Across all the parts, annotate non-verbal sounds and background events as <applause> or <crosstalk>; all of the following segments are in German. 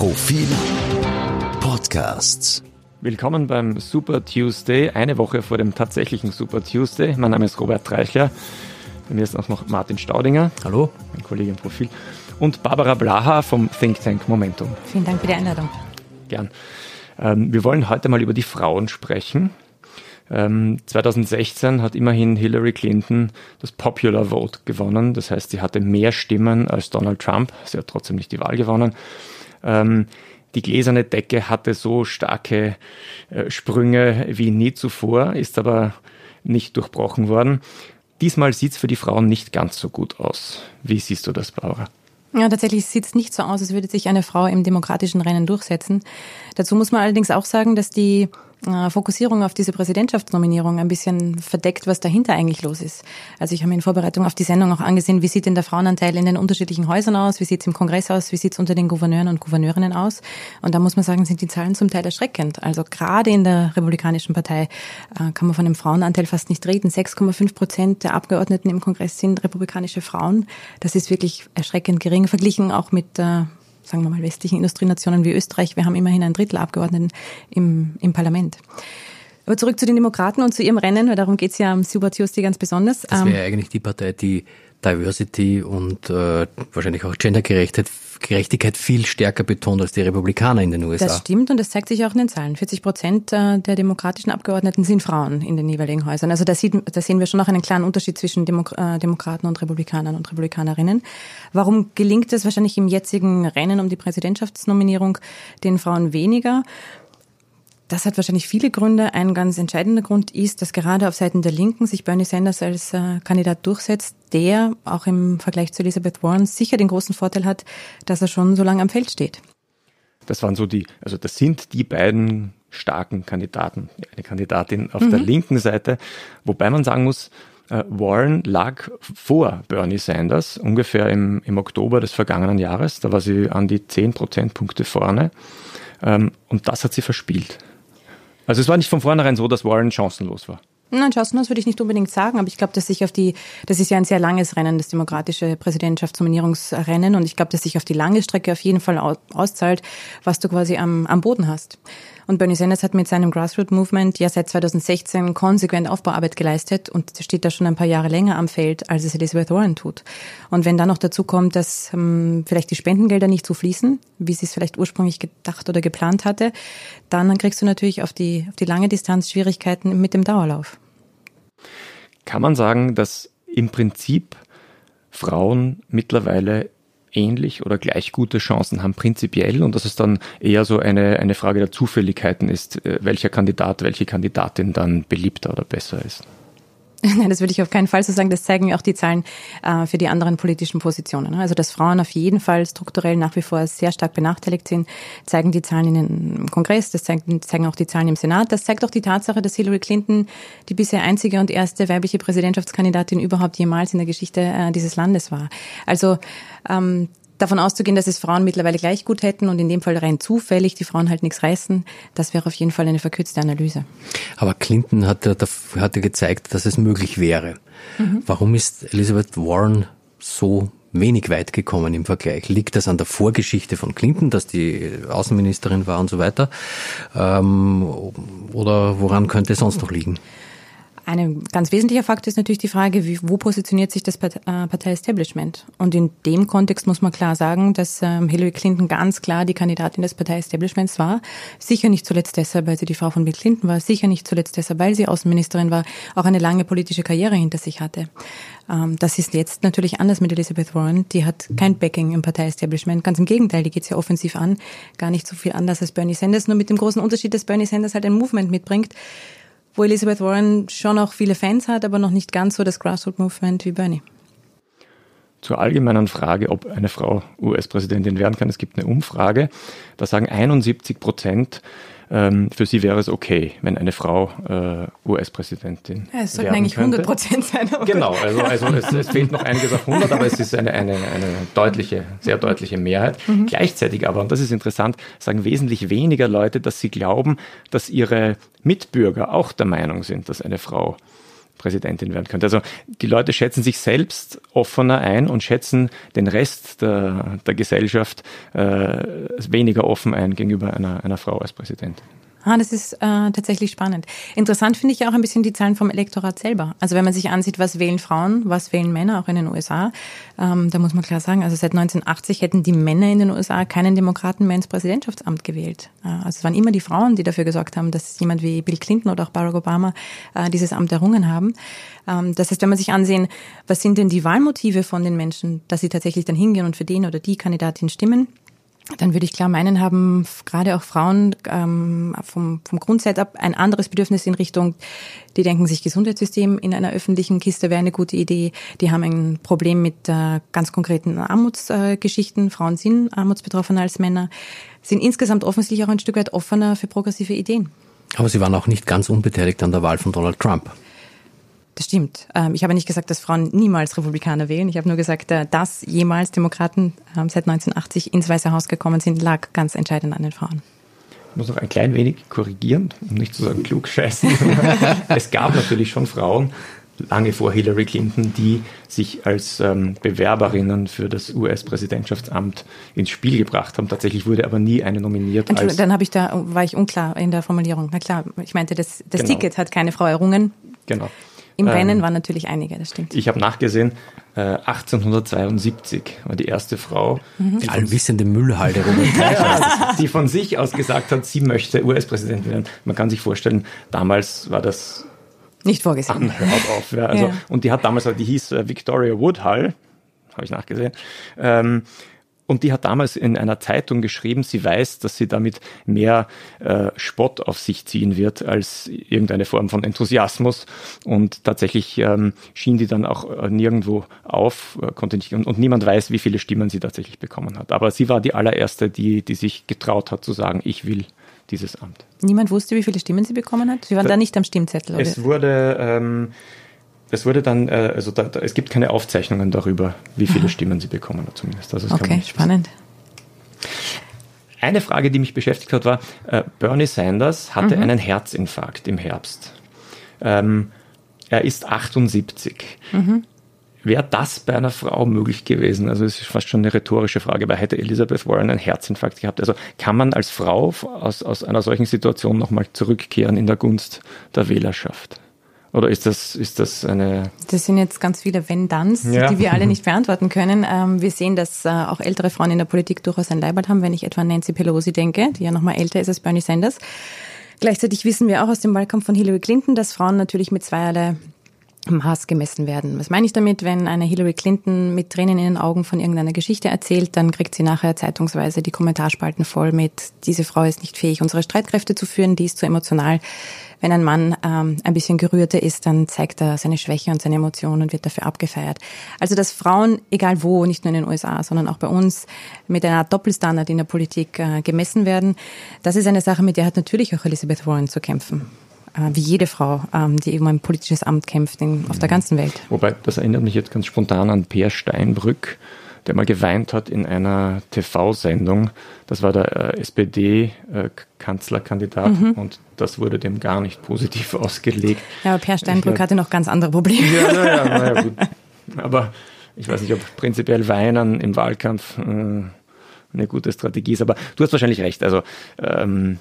Profil Podcasts. Willkommen beim Super Tuesday, eine Woche vor dem tatsächlichen Super Tuesday. Mein Name ist Robert Treichler. Bei mir ist auch noch Martin Staudinger. Hallo. Mein Kollege im Profil. Und Barbara Blaha vom Think Tank Momentum. Vielen Dank für die Einladung. Gern. Ähm, wir wollen heute mal über die Frauen sprechen. 2016 ähm, hat immerhin Hillary Clinton das Popular Vote gewonnen. Das heißt, sie hatte mehr Stimmen als Donald Trump. Sie hat trotzdem nicht die Wahl gewonnen. Ähm, die gläserne Decke hatte so starke äh, Sprünge wie nie zuvor, ist aber nicht durchbrochen worden. Diesmal sieht es für die Frauen nicht ganz so gut aus. Wie siehst du das, Barbara? Ja, tatsächlich sieht es nicht so aus, als würde sich eine Frau im demokratischen Rennen durchsetzen. Dazu muss man allerdings auch sagen, dass die Fokussierung auf diese Präsidentschaftsnominierung ein bisschen verdeckt, was dahinter eigentlich los ist. Also ich habe mir in Vorbereitung auf die Sendung auch angesehen, wie sieht denn der Frauenanteil in den unterschiedlichen Häusern aus, wie sieht es im Kongress aus, wie sieht es unter den Gouverneuren und Gouverneurinnen aus. Und da muss man sagen, sind die Zahlen zum Teil erschreckend. Also gerade in der Republikanischen Partei äh, kann man von einem Frauenanteil fast nicht reden. 6,5 Prozent der Abgeordneten im Kongress sind republikanische Frauen. Das ist wirklich erschreckend gering verglichen auch mit äh, sagen wir mal, westlichen Industrienationen wie Österreich, wir haben immerhin ein Drittel Abgeordneten im, im Parlament. Aber zurück zu den Demokraten und zu ihrem Rennen, weil darum geht es ja am Super Tuesday ganz besonders. Das wäre ähm, eigentlich die Partei, die Diversity und äh, wahrscheinlich auch Gendergerechtigkeit Gerechtigkeit viel stärker betont als die Republikaner in den USA. Das stimmt und das zeigt sich auch in den Zahlen. 40 Prozent äh, der demokratischen Abgeordneten sind Frauen in den jeweiligen Häusern. Also da, sieht, da sehen wir schon noch einen klaren Unterschied zwischen Demok äh, Demokraten und Republikanern und Republikanerinnen. Warum gelingt es wahrscheinlich im jetzigen Rennen um die Präsidentschaftsnominierung den Frauen weniger? Das hat wahrscheinlich viele Gründe. Ein ganz entscheidender Grund ist, dass gerade auf Seiten der Linken sich Bernie Sanders als äh, Kandidat durchsetzt, der auch im Vergleich zu Elizabeth Warren sicher den großen Vorteil hat, dass er schon so lange am Feld steht. Das waren so die, also das sind die beiden starken Kandidaten. Eine Kandidatin auf mhm. der linken Seite, wobei man sagen muss, äh, Warren lag vor Bernie Sanders, ungefähr im, im Oktober des vergangenen Jahres. Da war sie an die 10 Prozentpunkte vorne. Ähm, und das hat sie verspielt. Also es war nicht von vornherein so, dass Warren chancenlos war. Nein, chancenlos würde ich nicht unbedingt sagen, aber ich glaube, dass sich auf die, das ist ja ein sehr langes Rennen, das demokratische Präsidentschaftsnominierungsrennen, und ich glaube, dass sich auf die lange Strecke auf jeden Fall auszahlt, was du quasi am, am Boden hast. Und Bernie Sanders hat mit seinem Grassroot Movement ja seit 2016 konsequent Aufbauarbeit geleistet und steht da schon ein paar Jahre länger am Feld, als es Elizabeth Warren tut. Und wenn dann noch dazu kommt, dass ähm, vielleicht die Spendengelder nicht so fließen, wie sie es vielleicht ursprünglich gedacht oder geplant hatte, dann kriegst du natürlich auf die, auf die lange Distanz Schwierigkeiten mit dem Dauerlauf. Kann man sagen, dass im Prinzip Frauen mittlerweile ähnlich oder gleich gute Chancen haben prinzipiell und dass es dann eher so eine, eine Frage der Zufälligkeiten ist, äh, welcher Kandidat, welche Kandidatin dann beliebter oder besser ist. <laughs> Nein, das würde ich auf keinen Fall so sagen. Das zeigen auch die Zahlen äh, für die anderen politischen Positionen. Also, dass Frauen auf jeden Fall strukturell nach wie vor sehr stark benachteiligt sind, zeigen die Zahlen in den Kongress, das zeigen, zeigen auch die Zahlen im Senat. Das zeigt auch die Tatsache, dass Hillary Clinton die bisher einzige und erste weibliche Präsidentschaftskandidatin überhaupt jemals in der Geschichte äh, dieses Landes war. Also ähm, davon auszugehen, dass es Frauen mittlerweile gleich gut hätten und in dem Fall rein zufällig die Frauen halt nichts reißen, das wäre auf jeden Fall eine verkürzte Analyse. Aber Clinton hat hatte gezeigt, dass es möglich wäre. Mhm. Warum ist Elizabeth Warren so wenig weit gekommen im Vergleich. Liegt das an der Vorgeschichte von Clinton, dass die Außenministerin war und so weiter? Ähm, oder woran könnte es sonst noch liegen? Ein ganz wesentlicher Faktor ist natürlich die Frage, wie, wo positioniert sich das äh, Partei-Establishment? Und in dem Kontext muss man klar sagen, dass ähm, Hillary Clinton ganz klar die Kandidatin des Partei-Establishments war. Sicher nicht zuletzt deshalb, weil sie die Frau von Bill Clinton war. Sicher nicht zuletzt deshalb, weil sie Außenministerin war, auch eine lange politische Karriere hinter sich hatte. Ähm, das ist jetzt natürlich anders mit Elizabeth Warren. Die hat kein Backing im Partei-Establishment. Ganz im Gegenteil, die geht sehr offensiv an. Gar nicht so viel anders als Bernie Sanders, nur mit dem großen Unterschied, dass Bernie Sanders halt ein Movement mitbringt, wo Elizabeth Warren schon auch viele Fans hat, aber noch nicht ganz so das Grassroot-Movement wie Bernie. Zur allgemeinen Frage, ob eine Frau US-Präsidentin werden kann. Es gibt eine Umfrage, da sagen 71 Prozent, ähm, für sie wäre es okay, wenn eine Frau äh, US-Präsidentin ja, Es sollten eigentlich könnte. 100 Prozent sein. Genau, also, also es, es, fehlt noch einiges auf 100, aber es ist eine, eine, eine deutliche, sehr deutliche Mehrheit. Mhm. Gleichzeitig aber, und das ist interessant, sagen wesentlich weniger Leute, dass sie glauben, dass ihre Mitbürger auch der Meinung sind, dass eine Frau Präsidentin werden könnte. Also die Leute schätzen sich selbst offener ein und schätzen den Rest der, der Gesellschaft äh, weniger offen ein gegenüber einer, einer Frau als Präsidentin. Ah, das ist äh, tatsächlich spannend. Interessant finde ich auch ein bisschen die Zahlen vom Elektorat selber. Also wenn man sich ansieht, was wählen Frauen, was wählen Männer, auch in den USA, ähm, da muss man klar sagen, also seit 1980 hätten die Männer in den USA keinen Demokraten mehr ins Präsidentschaftsamt gewählt. Äh, also es waren immer die Frauen, die dafür gesorgt haben, dass jemand wie Bill Clinton oder auch Barack Obama äh, dieses Amt errungen haben. Ähm, das heißt, wenn man sich ansehen, was sind denn die Wahlmotive von den Menschen, dass sie tatsächlich dann hingehen und für den oder die Kandidatin stimmen, dann würde ich klar meinen, haben gerade auch Frauen ähm, vom, vom Grundsetup ein anderes Bedürfnis in Richtung, die denken sich Gesundheitssystem in einer öffentlichen Kiste wäre eine gute Idee. Die haben ein Problem mit äh, ganz konkreten Armutsgeschichten. Äh, Frauen sind armutsbetroffener als Männer, sind insgesamt offensichtlich auch ein Stück weit offener für progressive Ideen. Aber sie waren auch nicht ganz unbeteiligt an der Wahl von Donald Trump. Das stimmt. Ähm, ich habe nicht gesagt, dass Frauen niemals Republikaner wählen. Ich habe nur gesagt, äh, dass jemals Demokraten ähm, seit 1980 ins Weiße Haus gekommen sind, lag ganz entscheidend an den Frauen. Ich muss noch ein klein wenig korrigieren, um nicht zu sagen klug scheißen. <laughs> es gab natürlich schon Frauen, lange vor Hillary Clinton, die sich als ähm, Bewerberinnen für das US-Präsidentschaftsamt ins Spiel gebracht haben. Tatsächlich wurde aber nie eine nominiert. Entschuldigung, dann habe ich da war ich unklar in der Formulierung. Na klar, ich meinte, das, das genau. Ticket hat keine Frau errungen. Genau. Im ähm, Rennen waren natürlich einige, das stimmt. Ich habe nachgesehen, äh, 1872 war die erste Frau. Mhm. Die allwissende Müllhalde, <laughs> die von sich aus gesagt hat, sie möchte US-Präsidentin werden. Man kann sich vorstellen, damals war das nicht vorgesehen. Hört auf. Ja, also, ja. Und die hat damals, die hieß äh, Victoria Woodhull, habe ich nachgesehen. Ähm, und die hat damals in einer Zeitung geschrieben, sie weiß, dass sie damit mehr äh, Spott auf sich ziehen wird als irgendeine Form von Enthusiasmus. Und tatsächlich ähm, schien die dann auch äh, nirgendwo auf, äh, konnte nicht, und, und, niemand weiß, wie viele Stimmen sie tatsächlich bekommen hat. Aber sie war die allererste, die, die sich getraut hat zu sagen, ich will dieses Amt. Niemand wusste, wie viele Stimmen sie bekommen hat? Sie waren da, da nicht am Stimmzettel, oder? Es wurde ähm, es wurde dann, äh, also da, da, es gibt keine Aufzeichnungen darüber, wie viele Aha. Stimmen sie bekommen hat zumindest. Also okay, spannend. Eine Frage, die mich beschäftigt hat, war, äh, Bernie Sanders hatte mhm. einen Herzinfarkt im Herbst. Ähm, er ist 78. Mhm. Wäre das bei einer Frau möglich gewesen? Also es ist fast schon eine rhetorische Frage, weil hätte Elizabeth Warren einen Herzinfarkt gehabt? Also kann man als Frau aus, aus einer solchen Situation nochmal zurückkehren in der Gunst der Wählerschaft? Oder ist das, ist das eine. Das sind jetzt ganz viele Wenn-Danns, ja. die wir alle <laughs> nicht beantworten können. Ähm, wir sehen, dass äh, auch ältere Frauen in der Politik durchaus ein Leibwald haben, wenn ich etwa an Nancy Pelosi denke, die ja nochmal älter ist als Bernie Sanders. Gleichzeitig wissen wir auch aus dem Wahlkampf von Hillary Clinton, dass Frauen natürlich mit zweierlei Maß gemessen werden. Was meine ich damit? Wenn eine Hillary Clinton mit Tränen in den Augen von irgendeiner Geschichte erzählt, dann kriegt sie nachher zeitungsweise die Kommentarspalten voll mit, diese Frau ist nicht fähig, unsere Streitkräfte zu führen, die ist zu emotional. Wenn ein Mann ähm, ein bisschen gerührter ist, dann zeigt er seine Schwäche und seine Emotionen und wird dafür abgefeiert. Also dass Frauen, egal wo, nicht nur in den USA, sondern auch bei uns, mit einer Doppelstandard in der Politik äh, gemessen werden, das ist eine Sache, mit der hat natürlich auch Elizabeth Warren zu kämpfen wie jede Frau, ähm, die eben ein politisches Amt kämpft in, auf der ganzen Welt. Wobei, das erinnert mich jetzt ganz spontan an Peer Steinbrück, der mal geweint hat in einer TV-Sendung. Das war der äh, SPD-Kanzlerkandidat mhm. und das wurde dem gar nicht positiv <laughs> ausgelegt. Ja, aber Per Steinbrück hatte noch ganz andere Probleme. Ja, naja, naja, gut. <laughs> Aber ich weiß nicht, ob prinzipiell Weinen im Wahlkampf äh, eine gute Strategie ist. Aber du hast wahrscheinlich recht. Also ähm,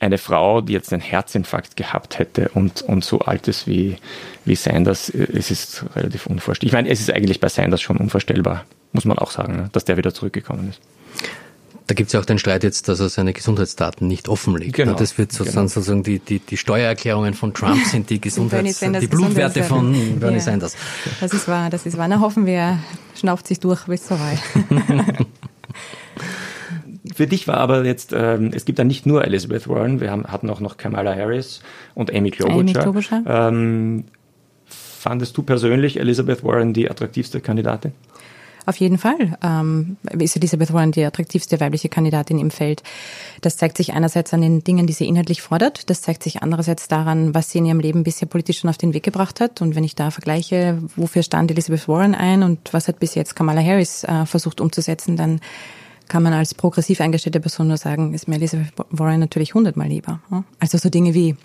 eine Frau, die jetzt einen Herzinfarkt gehabt hätte und, und so alt ist wie, wie Sanders, es ist relativ unvorstellbar. Ich meine, es ist eigentlich bei Sanders schon unvorstellbar, muss man auch sagen, ne, dass der wieder zurückgekommen ist. Da gibt es ja auch den Streit jetzt, dass er seine Gesundheitsdaten nicht offenlegt. Genau, das wird sozusagen, genau. sozusagen die, die, die Steuererklärungen von Trump sind die <laughs> Gesundheits, die Blutwerte von Bernie ja. Sanders. Das ist wahr, das ist wahr. Na hoffen wir, schnauft sich durch bis zur Wahl. <laughs> <laughs> Für dich war aber jetzt, ähm, es gibt ja nicht nur Elizabeth Warren, wir haben, hatten auch noch Kamala Harris und Amy Klobuchar. Amy Klobuchar. Ähm, fandest du persönlich Elizabeth Warren die attraktivste Kandidatin? Auf jeden Fall ähm, ist Elizabeth Warren die attraktivste weibliche Kandidatin im Feld. Das zeigt sich einerseits an den Dingen, die sie inhaltlich fordert. Das zeigt sich andererseits daran, was sie in ihrem Leben bisher politisch schon auf den Weg gebracht hat. Und wenn ich da vergleiche, wofür stand Elizabeth Warren ein und was hat bis jetzt Kamala Harris äh, versucht umzusetzen, dann kann man als progressiv eingestellte Person nur sagen, ist mir Elizabeth Warren natürlich hundertmal lieber. Also so Dinge wie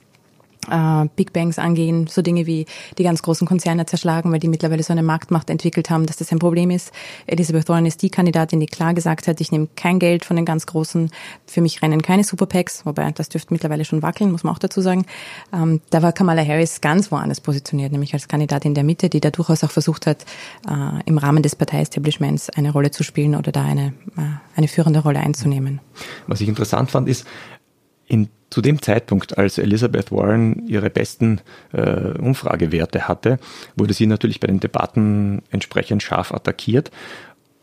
äh, Big Bangs angehen, so Dinge wie die ganz großen Konzerne zerschlagen, weil die mittlerweile so eine Marktmacht entwickelt haben, dass das ein Problem ist. Elizabeth Warren ist die Kandidatin, die klar gesagt hat, ich nehme kein Geld von den ganz Großen, für mich rennen keine Superpacks, wobei das dürfte mittlerweile schon wackeln, muss man auch dazu sagen. Ähm, da war Kamala Harris ganz woanders positioniert, nämlich als Kandidatin der Mitte, die da durchaus auch versucht hat, äh, im Rahmen des Parteiestablishments eine Rolle zu spielen oder da eine, äh, eine führende Rolle einzunehmen. Was ich interessant fand, ist, in zu dem Zeitpunkt, als Elizabeth Warren ihre besten äh, Umfragewerte hatte, wurde sie natürlich bei den Debatten entsprechend scharf attackiert.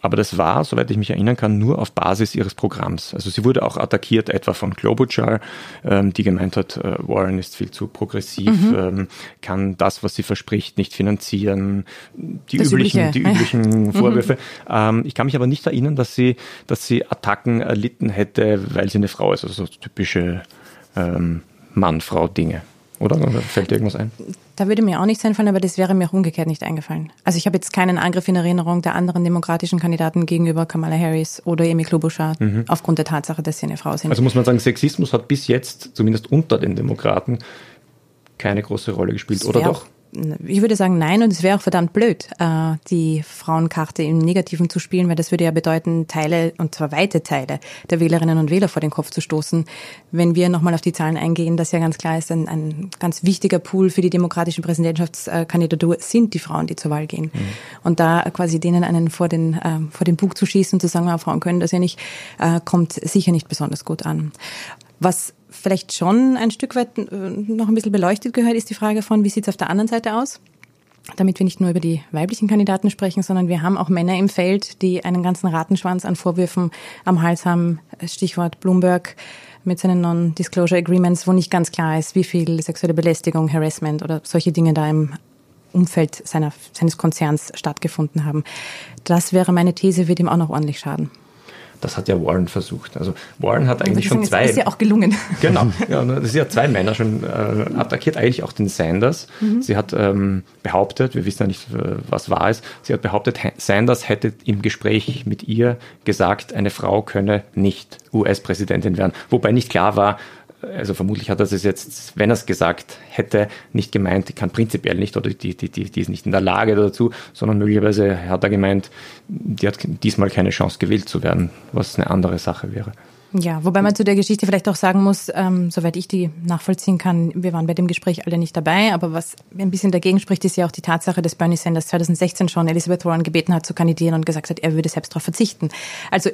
Aber das war, soweit ich mich erinnern kann, nur auf Basis ihres Programms. Also sie wurde auch attackiert, etwa von Klobuchar, ähm, die gemeint hat, äh, Warren ist viel zu progressiv, mhm. ähm, kann das, was sie verspricht, nicht finanzieren. Die das üblichen, die üblichen <laughs> mhm. Vorwürfe. Ähm, ich kann mich aber nicht erinnern, dass sie, dass sie Attacken erlitten hätte, weil sie eine Frau ist. Also so typische ähm, Mann-Frau-Dinge. Oder? oder? Fällt dir irgendwas ein? Da würde mir auch nichts einfallen, aber das wäre mir auch umgekehrt nicht eingefallen. Also ich habe jetzt keinen Angriff in Erinnerung der anderen demokratischen Kandidaten gegenüber Kamala Harris oder Amy Klobuchar mhm. aufgrund der Tatsache, dass sie eine Frau sind. Also muss man sagen, Sexismus hat bis jetzt, zumindest unter den Demokraten, keine große Rolle gespielt, oder doch? Ich würde sagen nein und es wäre auch verdammt blöd, äh, die Frauenkarte im Negativen zu spielen, weil das würde ja bedeuten, Teile, und zwar weite Teile der Wählerinnen und Wähler vor den Kopf zu stoßen. Wenn wir nochmal auf die Zahlen eingehen, dass ja ganz klar ist, ein, ein ganz wichtiger Pool für die demokratische Präsidentschaftskandidatur sind die Frauen, die zur Wahl gehen. Mhm. Und da quasi denen einen vor den, äh, vor den Bug zu schießen und zu sagen, Frauen können das ja nicht, äh, kommt sicher nicht besonders gut an. Was vielleicht schon ein Stück weit äh, noch ein bisschen beleuchtet gehört, ist die Frage von, wie sieht es auf der anderen Seite aus? Damit wir nicht nur über die weiblichen Kandidaten sprechen, sondern wir haben auch Männer im Feld, die einen ganzen Ratenschwanz an Vorwürfen am Hals haben. Stichwort Bloomberg mit seinen Non-Disclosure Agreements, wo nicht ganz klar ist, wie viel sexuelle Belästigung, Harassment oder solche Dinge da im Umfeld seiner, seines Konzerns stattgefunden haben. Das wäre meine These, wird ihm auch noch ordentlich schaden. Das hat ja Warren versucht. Also Warren hat eigentlich schon zwei. Das ist ja auch gelungen. <laughs> Genau. Ja, ne, ist ja zwei Männer schon äh, attackiert, eigentlich auch den Sanders. Mhm. Sie hat ähm, behauptet, wir wissen ja nicht, äh, was wahr ist, sie hat behauptet, Sanders hätte im Gespräch mit ihr gesagt, eine Frau könne nicht US-Präsidentin werden. Wobei nicht klar war, also vermutlich hat er es jetzt, wenn er es gesagt hätte, nicht gemeint, die kann prinzipiell nicht oder die, die, die, die ist nicht in der Lage dazu, sondern möglicherweise hat er gemeint, die hat diesmal keine Chance gewählt zu werden, was eine andere Sache wäre. Ja, wobei man zu der Geschichte vielleicht auch sagen muss, ähm, soweit ich die nachvollziehen kann, wir waren bei dem Gespräch alle nicht dabei, aber was ein bisschen dagegen spricht, ist ja auch die Tatsache, dass Bernie Sanders 2016 schon Elizabeth Warren gebeten hat zu kandidieren und gesagt hat, er würde selbst darauf verzichten. Also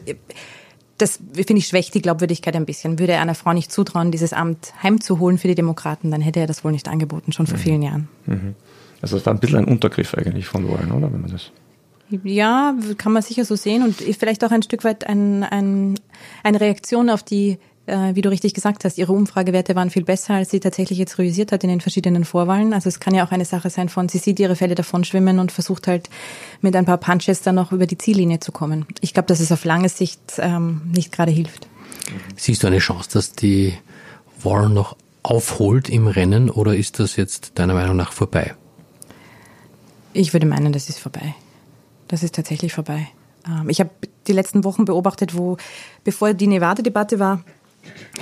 das finde ich schwächt die Glaubwürdigkeit ein bisschen. Würde er einer Frau nicht zutrauen, dieses Amt heimzuholen für die Demokraten, dann hätte er das wohl nicht angeboten, schon vor mhm. vielen Jahren. Mhm. Also es war ein bisschen ein Untergriff eigentlich von Warren, oder? Wenn man das ja, kann man sicher so sehen und vielleicht auch ein Stück weit ein, ein, eine Reaktion auf die wie du richtig gesagt hast, ihre Umfragewerte waren viel besser, als sie tatsächlich jetzt realisiert hat in den verschiedenen Vorwahlen. Also es kann ja auch eine Sache sein von, sie sieht ihre Fälle davon schwimmen und versucht halt mit ein paar Punches dann noch über die Ziellinie zu kommen. Ich glaube, dass es auf lange Sicht ähm, nicht gerade hilft. Siehst du eine Chance, dass die Warren noch aufholt im Rennen oder ist das jetzt deiner Meinung nach vorbei? Ich würde meinen, das ist vorbei. Das ist tatsächlich vorbei. Ähm, ich habe die letzten Wochen beobachtet, wo, bevor die Nevada-Debatte war,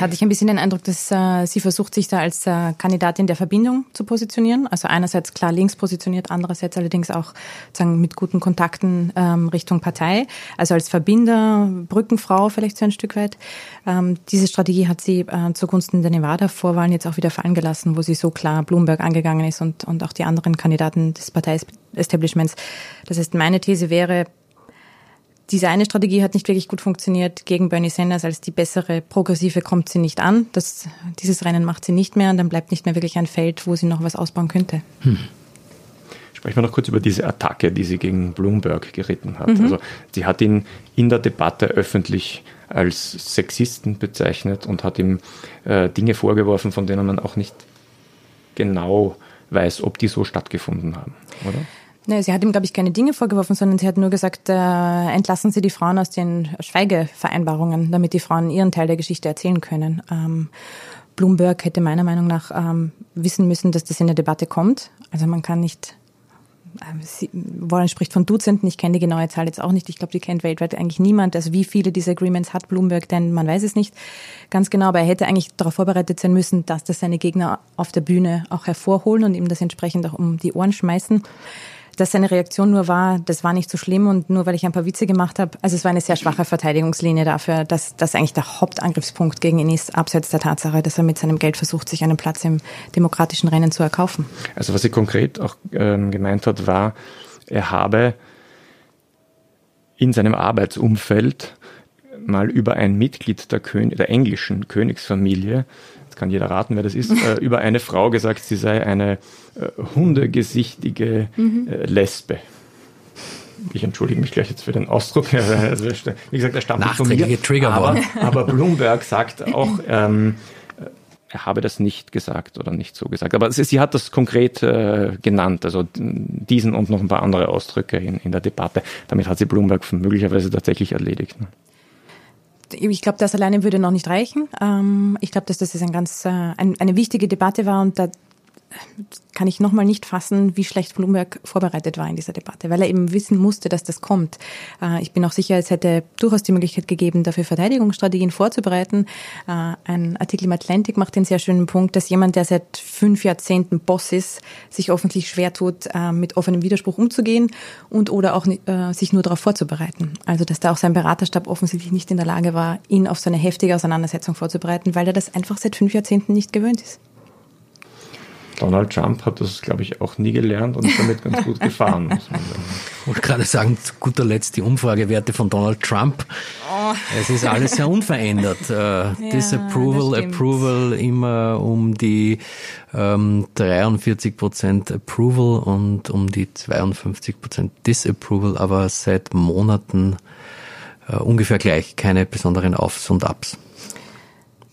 hatte ich ein bisschen den Eindruck, dass äh, sie versucht, sich da als äh, Kandidatin der Verbindung zu positionieren. Also einerseits klar links positioniert, andererseits allerdings auch sagen, mit guten Kontakten ähm, Richtung Partei. Also als Verbinder, Brückenfrau vielleicht so ein Stück weit. Ähm, diese Strategie hat sie äh, zugunsten der Nevada-Vorwahlen jetzt auch wieder fallen gelassen, wo sie so klar Bloomberg angegangen ist und, und auch die anderen Kandidaten des Partei-Establishments. Das heißt, meine These wäre, diese eine Strategie hat nicht wirklich gut funktioniert gegen Bernie Sanders. Als die bessere progressive kommt sie nicht an. Das, dieses Rennen macht sie nicht mehr und dann bleibt nicht mehr wirklich ein Feld, wo sie noch was ausbauen könnte. Hm. Sprechen wir noch kurz über diese Attacke, die sie gegen Bloomberg geritten hat. Mhm. Also sie hat ihn in der Debatte öffentlich als Sexisten bezeichnet und hat ihm äh, Dinge vorgeworfen, von denen man auch nicht genau weiß, ob die so stattgefunden haben, oder? Nee, sie hat ihm, glaube ich, keine Dinge vorgeworfen, sondern sie hat nur gesagt, äh, entlassen Sie die Frauen aus den Schweigevereinbarungen, damit die Frauen ihren Teil der Geschichte erzählen können. Ähm, Bloomberg hätte meiner Meinung nach ähm, wissen müssen, dass das in der Debatte kommt. Also man kann nicht sie, Warren spricht von Dutzenden, ich kenne die genaue Zahl jetzt auch nicht, ich glaube, die kennt weltweit eigentlich niemand. Also wie viele dieser Agreements hat Bloomberg denn, man weiß es nicht ganz genau, aber er hätte eigentlich darauf vorbereitet sein müssen, dass das seine Gegner auf der Bühne auch hervorholen und ihm das entsprechend auch um die Ohren schmeißen dass seine Reaktion nur war, das war nicht so schlimm und nur weil ich ein paar Witze gemacht habe. Also es war eine sehr schwache Verteidigungslinie dafür, dass das eigentlich der Hauptangriffspunkt gegen ihn ist, abseits der Tatsache, dass er mit seinem Geld versucht, sich einen Platz im demokratischen Rennen zu erkaufen. Also was sie konkret auch ähm, gemeint hat, war, er habe in seinem Arbeitsumfeld mal über ein Mitglied der, Kön der englischen Königsfamilie jetzt kann jeder raten, wer das ist, äh, über eine Frau gesagt, sie sei eine äh, hundegesichtige mhm. äh, Lesbe. Ich entschuldige mich gleich jetzt für den Ausdruck. <laughs> Also, wie gesagt, er stammt von mir. Trigger aber, <laughs> aber Bloomberg sagt auch, ähm, er habe das nicht gesagt oder nicht so gesagt. Aber sie, sie hat das konkret äh, genannt, also diesen und noch ein paar andere Ausdrücke in, in der Debatte. Damit hat sie Bloomberg möglicherweise tatsächlich erledigt. Ich glaube, das alleine würde noch nicht reichen. Ähm, ich glaube, dass das ein ganz, äh, ein, eine wichtige Debatte war und kann ich nochmal nicht fassen, wie schlecht Bloomberg vorbereitet war in dieser Debatte, weil er eben wissen musste, dass das kommt. Äh, ich bin auch sicher, es hätte durchaus die Möglichkeit gegeben, dafür Verteidigungsstrategien vorzubereiten. Äh, ein Artikel im Atlantic macht den sehr schönen Punkt, dass jemand, der seit fünf Jahrzehnten Boss ist, sich offensichtlich schwer tut, äh, mit offenem Widerspruch umzugehen und oder auch sich nur darauf vorzubereiten. Also, dass da auch sein Beraterstab offensichtlich nicht in der Lage war, ihn auf so eine heftige Auseinandersetzung vorzubereiten, weil er das einfach seit fünf Jahrzehnten nicht gewöhnt ist. Donald Trump hat das, glaube ich, auch nie gelernt und ist damit ganz gut gefahren. Muss man sagen. Ich wollte gerade sagen, zu guter Letzt die Umfragewerte von Donald Trump. Oh. Es ist alles sehr unverändert. <laughs> Äh, ja, Disapproval, Approval immer um die ähm, 43 Prozent Approval und um die 52 Prozent Disapproval, aber seit Monaten äh, ungefähr gleich, keine besonderen Aufs und Ups.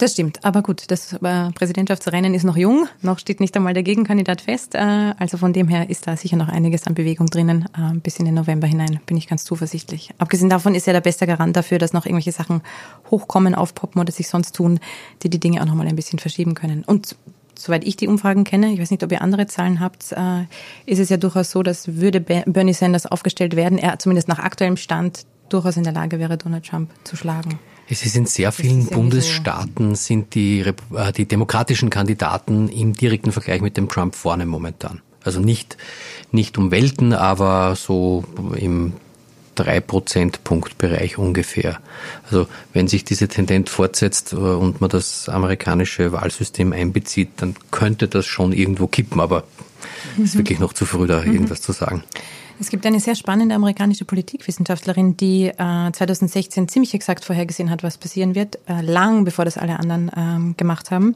Das stimmt. Aber gut, das äh, Präsidentschaftsrennen ist noch jung. Noch steht nicht einmal der Gegenkandidat fest. Äh, also von dem her ist da sicher noch einiges an Bewegung drinnen. Äh, bis in den November hinein bin ich ganz zuversichtlich. Abgesehen davon ist er der beste Garant dafür, dass noch irgendwelche Sachen hochkommen, aufpoppen oder sich sonst tun, die die Dinge auch noch mal ein bisschen verschieben können. Und soweit ich die Umfragen kenne, ich weiß nicht, ob ihr andere Zahlen habt, äh, ist es ja durchaus so, dass würde Bernie Sanders aufgestellt werden, er zumindest nach aktuellem Stand durchaus in der Lage wäre, Donald Trump zu schlagen. Es ist in sehr vielen Bundesstaaten sind die, äh, die demokratischen Kandidaten im direkten Vergleich mit dem Trump vorne momentan. Also nicht, nicht um Welten, aber so im drei Prozentpunktbereich ungefähr. Also wenn sich diese Tendenz fortsetzt äh, und man das amerikanische Wahlsystem einbezieht, dann könnte das schon irgendwo kippen, aber es mhm. ist wirklich noch zu früh, da mhm. irgendwas zu sagen. Es gibt eine sehr spannende amerikanische Politikwissenschaftlerin, die äh, 2016 ziemlich exakt vorhergesehen hat, was passieren wird, äh, lang bevor das alle anderen ähm, gemacht haben.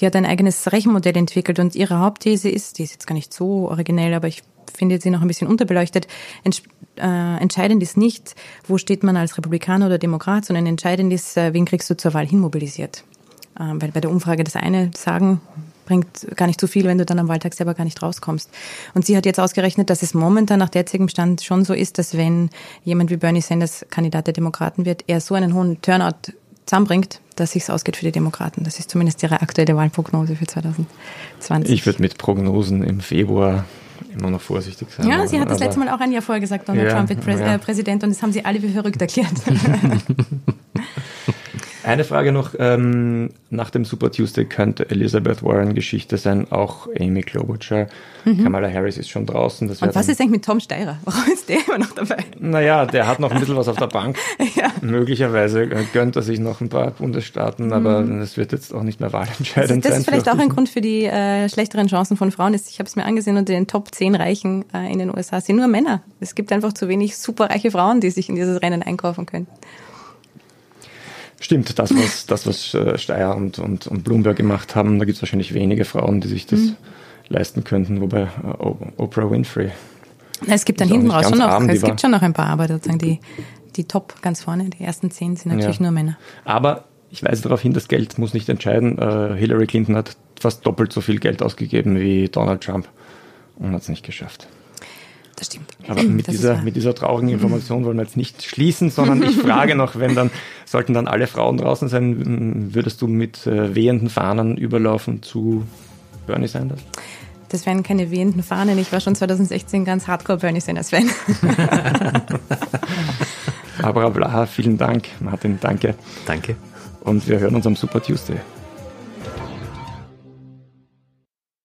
Die hat ein eigenes Rechenmodell entwickelt und ihre Hauptthese ist, die ist jetzt gar nicht so originell, aber ich finde sie noch ein bisschen unterbeleuchtet. Ents äh, entscheidend ist nicht, wo steht man als Republikaner oder Demokrat, sondern entscheidend ist, äh, wen kriegst du zur Wahl hinmobilisiert. Ähm, weil bei der Umfrage das eine sagen, bringt gar nicht so viel, wenn du dann am Wahltag selber gar nicht rauskommst. Und sie hat jetzt ausgerechnet, dass es momentan nach derzeitigem Stand schon so ist, dass wenn jemand wie Bernie Sanders Kandidat der Demokraten wird, er so einen hohen Turnout zusammenbringt, dass sich's ausgeht für die Demokraten. Das ist zumindest ihre aktuelle Wahlprognose für 2020. Ich würde mit Prognosen im Februar immer noch vorsichtig sein. Ja, sie hat das letzte Mal auch ein Jahr vorher gesagt, Donald ja, Trump wird Präs ja. Äh, Präsident und das haben sie alle für verrückt erklärt. <laughs> <laughs> Eine Frage noch, ähm, nach dem Super Tuesday könnte Elizabeth Warren Geschichte sein, auch Amy Klobuchar. Mhm. Kamala Harris ist schon draußen. Das Und was ist eigentlich mit Tom Steirer? <laughs> Warum ist der immer noch dabei? Naja, der hat noch ein bisschen was auf der Bank. <laughs> ja. Möglicherweise gönnt er sich noch ein paar Bundesstaaten, mhm. aber es wird jetzt auch nicht mehr wahlentscheidend sein. Das ist vielleicht auch ein Grund für die äh, schlechteren Chancen von Frauen. Ich habe es mir angesehen, unter den Top 10 Reichen äh, in den USA sind nur Männer. Es gibt einfach zu wenig superreiche Frauen, die sich in dieses Rennen einkaufen können. Stimmt, das, was, das, was äh, Steyer und, und, und Bloomberg gemacht haben, da gibt es wahrscheinlich wenige Frauen, die sich das mhm. leisten könnten, wobei äh, Oprah Winfrey. Es gibt dann hinten raus schon noch, es gibt schon noch ein paar, aber sozusagen die, die Top ganz vorne, die ersten zehn sind natürlich ja. nur Männer. Aber ich weise darauf hin, das Geld muss nicht entscheiden. Uh, Hillary Clinton hat fast doppelt so viel Geld ausgegeben wie Donald Trump und hat es nicht geschafft. Das stimmt. Aber mit, dieser, mit dieser traurigen Information wollen wir jetzt nicht schließen, sondern ich frage noch, wenn dann, sollten dann alle Frauen draußen sein, würdest du mit äh, wehenden Fahnen überlaufen zu Bernie Sanders? Das wären keine wehenden Fahnen. Ich war schon 2016 ganz hardcore Bernie Sanders Fan. <laughs> Barbara Blaha, vielen Dank. Martin, danke. Danke. Und wir hören uns am Super Tuesday.